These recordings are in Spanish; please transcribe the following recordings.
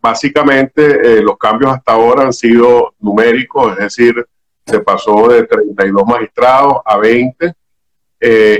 básicamente los cambios hasta ahora han sido numéricos, es decir, se pasó de 32 magistrados a 20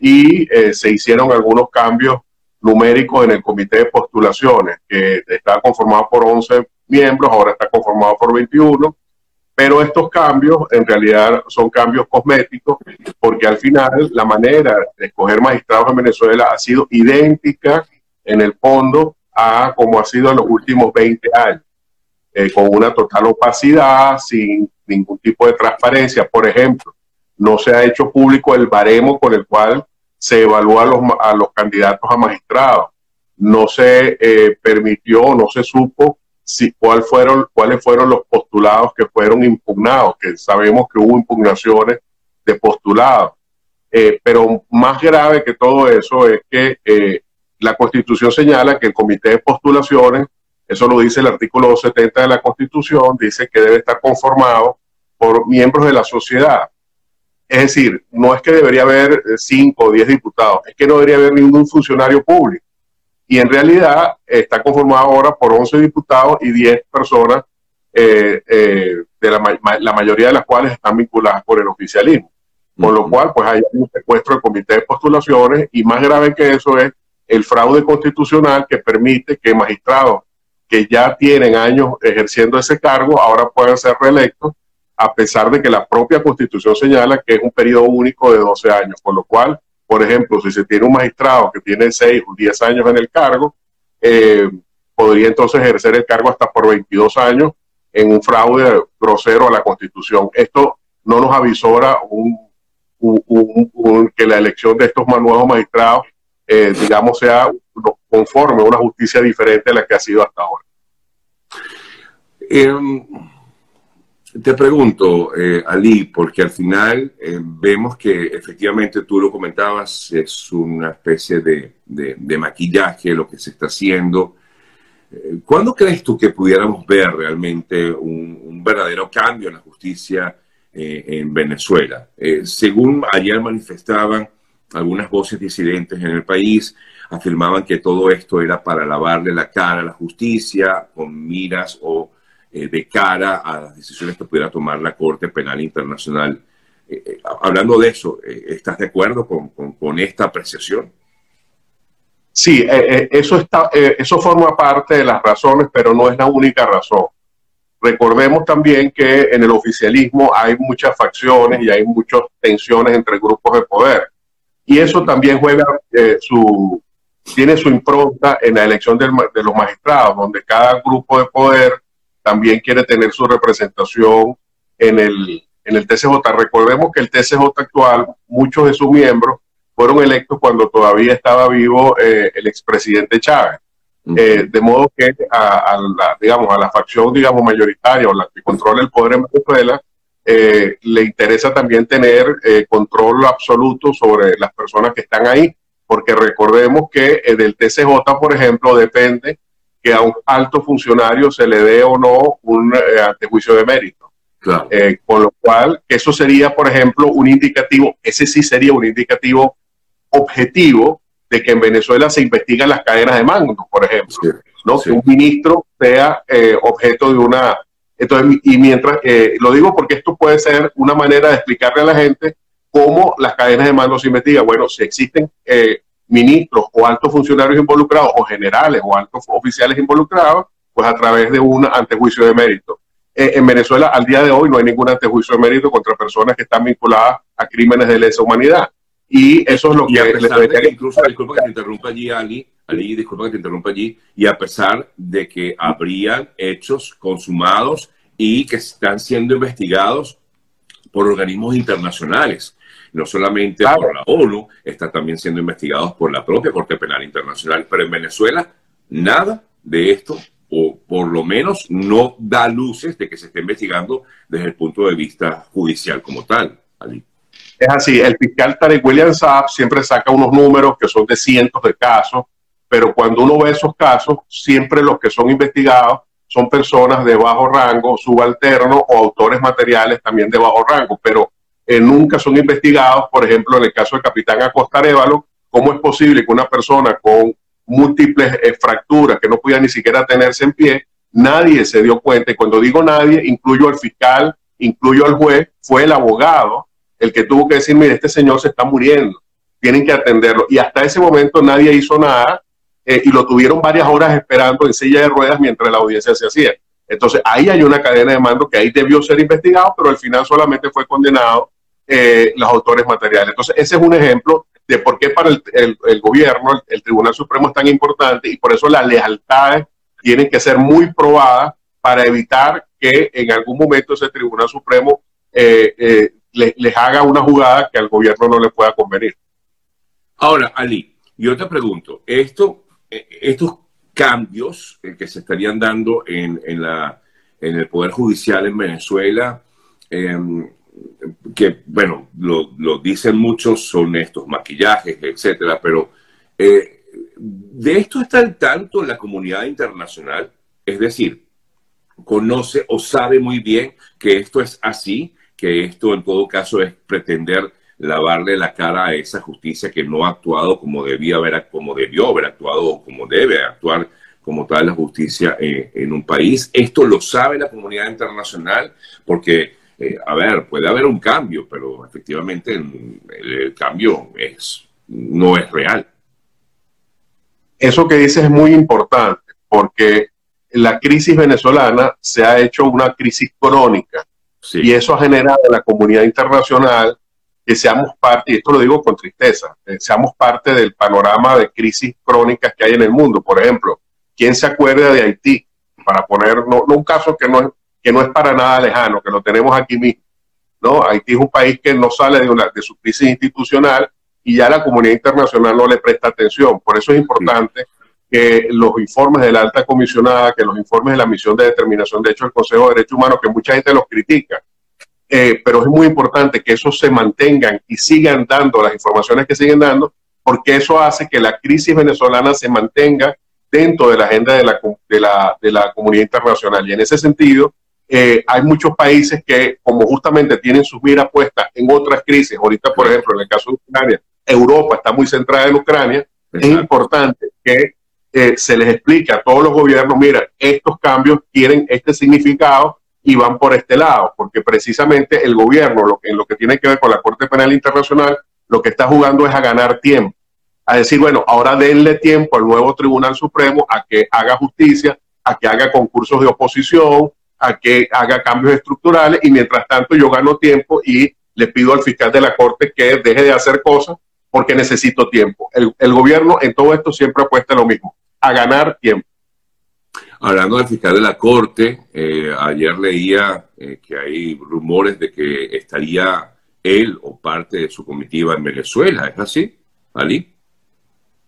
y se hicieron algunos cambios numéricos en el comité de postulaciones, que está conformado por 11 miembros, ahora está conformado por 21, pero estos cambios en realidad son cambios cosméticos, porque al final la manera de escoger magistrados en Venezuela ha sido idéntica en el fondo como ha sido en los últimos 20 años, eh, con una total opacidad, sin ningún tipo de transparencia. Por ejemplo, no se ha hecho público el baremo con el cual se evalúa a los, a los candidatos a magistrados. No se eh, permitió, no se supo si, cuál fueron, cuáles fueron los postulados que fueron impugnados, que sabemos que hubo impugnaciones de postulados. Eh, pero más grave que todo eso es que la Constitución señala que el Comité de Postulaciones, eso lo dice el artículo 270 de la Constitución, dice que debe estar conformado por miembros de la sociedad. Es decir, no es que debería haber eh, cinco o diez diputados, es que no debería haber ningún funcionario público. Y en realidad está conformado ahora por 11 diputados y 10 personas, eh, eh, de la, la, mayoría de las cuales están vinculadas por el oficialismo. Con lo cual, pues hay un secuestro del comité de postulaciones y más grave que eso es el fraude constitucional que permite que magistrados que ya tienen años ejerciendo ese cargo ahora puedan ser reelectos a pesar de que la propia constitución señala que es un periodo único de 12 años, por lo cual, por ejemplo, si se tiene un magistrado que tiene 6 o 10 años en el cargo, eh, podría entonces ejercer el cargo hasta por 22 años en un fraude grosero a la constitución. Esto no nos avisora que la elección de estos nuevos magistrados, eh, digamos, sea conforme a una justicia diferente a la que ha sido hasta ahora. Em, te pregunto, eh, Ali, porque al final eh, vemos que efectivamente tú lo comentabas, es una especie de, de, maquillaje lo que se está haciendo. Eh, ¿Cuándo crees tú que pudiéramos ver realmente un, verdadero cambio en la justicia en Venezuela? según ayer manifestaban algunas voces disidentes en el país, afirmaban que todo esto era para lavarle la cara a la justicia con miras o eh, de cara a las decisiones que pudiera tomar la Corte Penal Internacional. Eh, eh, hablando de eso, ¿estás de acuerdo con, esta apreciación? Sí, eso, está, eso forma parte de las razones, pero no es la única razón. Recordemos también que en el oficialismo hay muchas facciones y hay muchas tensiones entre grupos de poder. Y eso también juega su, tiene su impronta en la elección de los magistrados, donde cada grupo de poder también quiere tener su representación en el, en el TCJ. Recordemos que el TCJ actual, muchos de sus miembros fueron electos cuando todavía estaba vivo eh, el expresidente Chávez. Eh, de modo que a, la, digamos, a la facción digamos, mayoritaria o la que controla el poder en Venezuela, eh, le interesa también tener control absoluto sobre las personas que están ahí, porque recordemos que del TCJ, por ejemplo, depende que a un alto funcionario se le dé o no un eh, antejuicio de mérito. Eh, con lo cual, eso sería, por ejemplo, un indicativo, ese sí sería un indicativo objetivo de que en Venezuela se investigan las cadenas de mando, por ejemplo, ¿no? Que un ministro sea eh, objeto de una... Entonces, y mientras, lo digo porque esto puede ser una manera de explicarle a la gente cómo las cadenas de mando se investigan. Bueno, si existen ministros o altos funcionarios involucrados o generales o altos oficiales involucrados, pues a través de un antejuicio de mérito. Eh, en Venezuela al día de hoy no hay ningún antejuicio de mérito contra personas que están vinculadas a crímenes de lesa humanidad. Y eso es lo que... Les incluso, disculpa que te interrumpa allí, Ali, Ali, disculpa que te interrumpa allí, y a pesar de que habrían hechos consumados y que están siendo investigados por organismos internacionales no solamente por la ONU, está también siendo investigados por la propia Corte Penal Internacional, pero en Venezuela nada de esto, o por lo menos no da luces de que se esté investigando desde el punto de vista judicial como tal. Es así, el fiscal Tarek William Saab siempre saca unos números que son de cientos de casos, pero cuando uno ve esos casos, siempre los que son investigados son personas de bajo rango, subalterno o autores materiales también de bajo rango, pero eh, nunca son investigados. Por ejemplo, en el caso del capitán Acosta Arevalo, ¿cómo es posible que una persona con múltiples eh, fracturas que no pueda ni siquiera tenerse en pie nadie se dio cuenta. Y cuando digo nadie, incluyo al fiscal, incluyo al juez, fue el abogado el que tuvo que decir, mire, este señor se está muriendo, tienen que atenderlo. Y hasta ese momento nadie hizo nada eh, y lo tuvieron varias horas esperando en silla de ruedas mientras la audiencia se hacía. Entonces ahí hay una cadena de mando que ahí debió ser investigado, pero al final solamente fue condenado eh, los autores materiales. Entonces ese es un ejemplo de por qué para el, el, gobierno el, Tribunal Supremo es tan importante y por eso las lealtades tienen que ser muy probadas para evitar que en algún momento ese Tribunal Supremo eh, eh, les haga una jugada que al gobierno no le pueda convenir. Ahora, Ali, yo te pregunto, esto, estos cambios que se estarían dando en, en, la, en el Poder Judicial en Venezuela, em, que, bueno, lo, dicen muchos, son estos maquillajes, etcétera, pero de esto está al tanto la comunidad internacional, es decir, conoce o sabe muy bien que esto es así, que esto en todo caso es pretender lavarle la cara a esa justicia que no ha actuado como debía haber, como debió haber actuado o como debe actuar como tal la justicia eh, en un país. Esto lo sabe la comunidad internacional porque, eh, a ver, puede haber un cambio, pero efectivamente el, cambio es, no es real. Eso que dices es muy importante porque la crisis venezolana se ha hecho una crisis crónica y eso ha generado en la comunidad internacional que seamos parte, y esto lo digo con tristeza, eh, seamos parte del panorama de crisis crónicas que hay en el mundo. Por ejemplo, ¿quién se acuerda de Haití? Para poner, no, un caso que no, es, que no es para nada lejano, que lo tenemos aquí mismo. ¿no? Haití es un país que no sale de, una, de su crisis institucional y ya la comunidad internacional no le presta atención. Por eso es importante que los informes de la alta comisionada, que los informes de la misión de determinación de hecho del Consejo de Derechos Humanos, que mucha gente los critica, eh, pero es muy importante que esos se mantengan y sigan dando las informaciones que siguen dando, porque eso hace que la crisis venezolana se mantenga dentro de la agenda de la, de la, de la comunidad internacional. Y en ese sentido, eh, hay muchos países que, como justamente tienen sus miras puestas en otras crisis, ahorita, por ejemplo, en el caso de Ucrania, Europa está muy centrada en Ucrania, es importante que eh, se les explica a todos los gobiernos, mira, estos cambios tienen este significado y van por este lado, porque precisamente el gobierno, lo en lo que tiene que ver con la Corte Penal Internacional, lo que está jugando es a ganar tiempo, a decir, bueno, ahora denle tiempo al nuevo Tribunal Supremo a que haga justicia, a que haga concursos de oposición, a que haga cambios estructurales y mientras tanto yo gano tiempo y le pido al fiscal de la Corte que deje de hacer cosas porque necesito tiempo. El, el gobierno en todo esto siempre apuesta lo mismo a ganar tiempo. Hablando del fiscal de la Corte, eh, ayer leía eh, que hay rumores de que estaría él o parte de su comitiva en Venezuela. ¿Es así, Ali?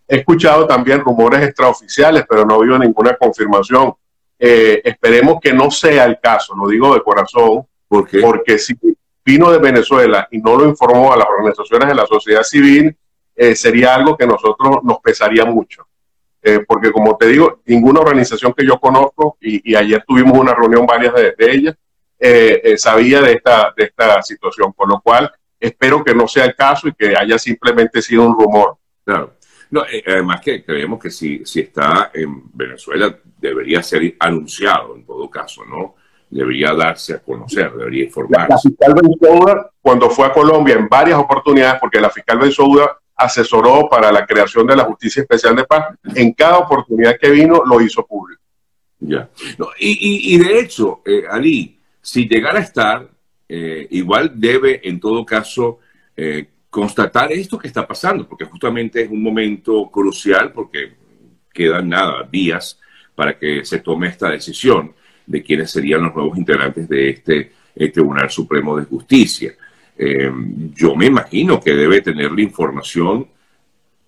He escuchado también rumores extraoficiales, pero no veo ninguna confirmación. Eh, esperemos que no sea el caso, lo digo de corazón, porque si vino de Venezuela y no lo informó a las organizaciones de la sociedad civil, sería algo que nosotros nos pesaría mucho. Eh, porque como te digo, ninguna organización que yo conozco, y, ayer tuvimos una reunión varias de, ellas, eh, eh, sabía de esta, de esta situación, por lo cual espero que no sea el caso y que haya simplemente sido un rumor. Claro. No, además que creemos que si, si está en Venezuela debería ser anunciado en todo caso, ¿no? Debería darse a conocer, debería informarse. La, fiscal Bensouda, cuando fue a Colombia en varias oportunidades, porque la fiscal Bensouda asesoró para la creación de la Justicia Especial de Paz. En cada oportunidad que vino lo hizo público. Ya. y, de hecho, eh, Ali, si llegara a estar, eh, igual debe en todo caso eh, constatar esto que está pasando, porque justamente es un momento crucial, porque quedan nada, días para que se tome esta decisión de quiénes serían los nuevos integrantes de este Tribunal Supremo de Justicia. Eh, yo me imagino que debe tener la información,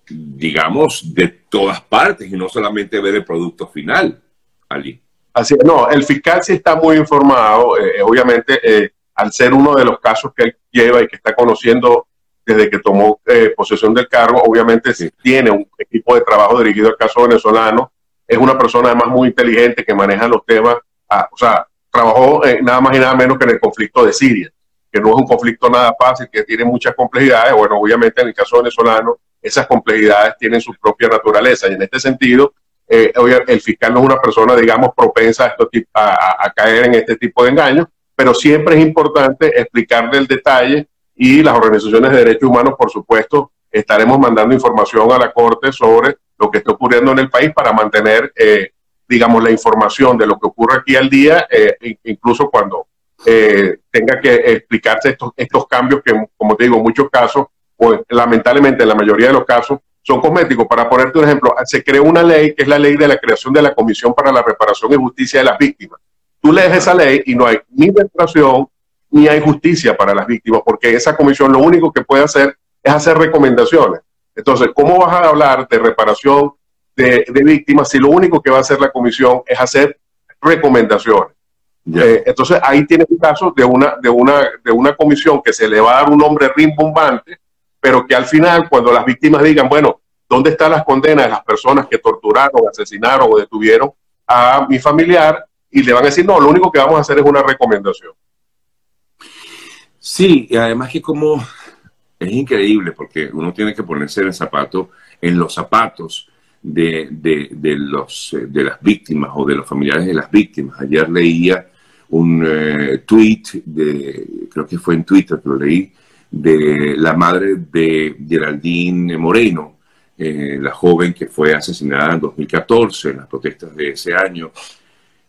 digamos, de todas partes y no solamente ver el producto final, Ali. Así es, no, el fiscal sí está muy informado, eh, obviamente, eh, al ser uno de los casos que él lleva y que está conociendo desde que tomó posesión del cargo, obviamente sí. tiene un equipo de trabajo dirigido al caso venezolano, es una persona además muy inteligente que maneja los temas, ah, o sea, trabajó nada más y nada menos que en el conflicto de Siria que no es un conflicto nada fácil, que tiene muchas complejidades. Bueno, obviamente en el caso venezolano, esas complejidades tienen su propia naturaleza y en este sentido, eh, el fiscal no es una persona, digamos, propensa a, a, caer en este tipo de engaños, pero siempre es importante explicarle el detalle y las organizaciones de derechos humanos, por supuesto, estaremos mandando información a la Corte sobre lo que está ocurriendo en el país para mantener, eh, digamos, la información de lo que ocurre aquí al día, eh, incluso cuando eh, tenga que explicarse estos, estos cambios que, como te digo, en muchos casos, pues lamentablemente en la mayoría de los casos, son cosméticos. Para ponerte un ejemplo, se creó una ley que es la ley de la creación de la Comisión para la Reparación y Justicia de las Víctimas. Tú lees esa ley y no hay ni reparación ni hay justicia para las víctimas, porque esa comisión lo único que puede hacer es hacer recomendaciones. Entonces, ¿cómo vas a hablar de reparación de, víctimas si lo único que va a hacer la comisión es hacer recomendaciones? Eh, entonces, ahí tienes un caso de una, de, una, de una comisión que se le va a dar un nombre rimbombante, pero que al final, cuando las víctimas digan, bueno, ¿dónde están las condenas de las personas que torturaron, asesinaron o detuvieron a mi familiar? Y le van a decir, no, lo único que vamos a hacer es una recomendación. Sí, y además que como es increíble porque uno tiene que ponerse en el zapato, en los zapatos de, los, de las víctimas o de los familiares de las víctimas. Ayer leía un eh, tweet, de, creo que fue en Twitter que lo leí, de la madre de Geraldine Moreno, eh, la joven que fue asesinada en 2014 en las protestas de ese año.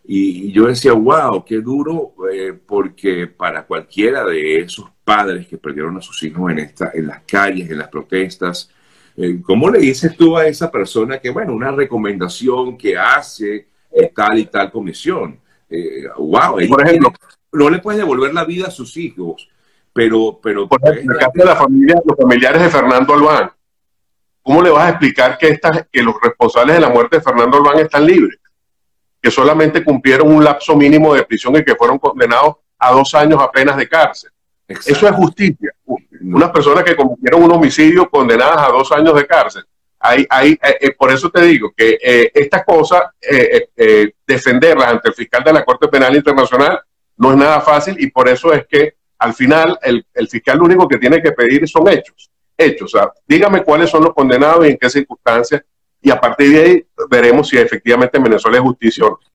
Y yo decía, wow, qué duro, eh, porque para cualquiera de esos padres que perdieron a sus hijos en, esta, en las calles, en las protestas, ¿cómo le dices tú a esa persona que, bueno, una recomendación que hace tal y tal comisión? Wow, por ejemplo, no le puedes devolver la vida a sus hijos, pero... pero por ejemplo, en el caso de la familia, los familiares de Fernando Albán, ¿cómo le vas a explicar que, estas, que los responsables de la muerte de Fernando Albán están libres? que solamente cumplieron un lapso mínimo de prisión y que fueron condenados a dos años apenas de cárcel. Eso es justicia. Unas personas que cometieron un homicidio condenadas a dos años de cárcel. Hay, hay, eh, eh, por eso te digo que eh, estas cosas, defenderlas ante el fiscal de la Corte Penal Internacional no es nada fácil y por eso es que al final el, el fiscal lo único que tiene que pedir son hechos. Hechos. O sea, dígame cuáles son los condenados y en qué circunstancias y a partir de ahí veremos si efectivamente en Venezuela hay justicia o no.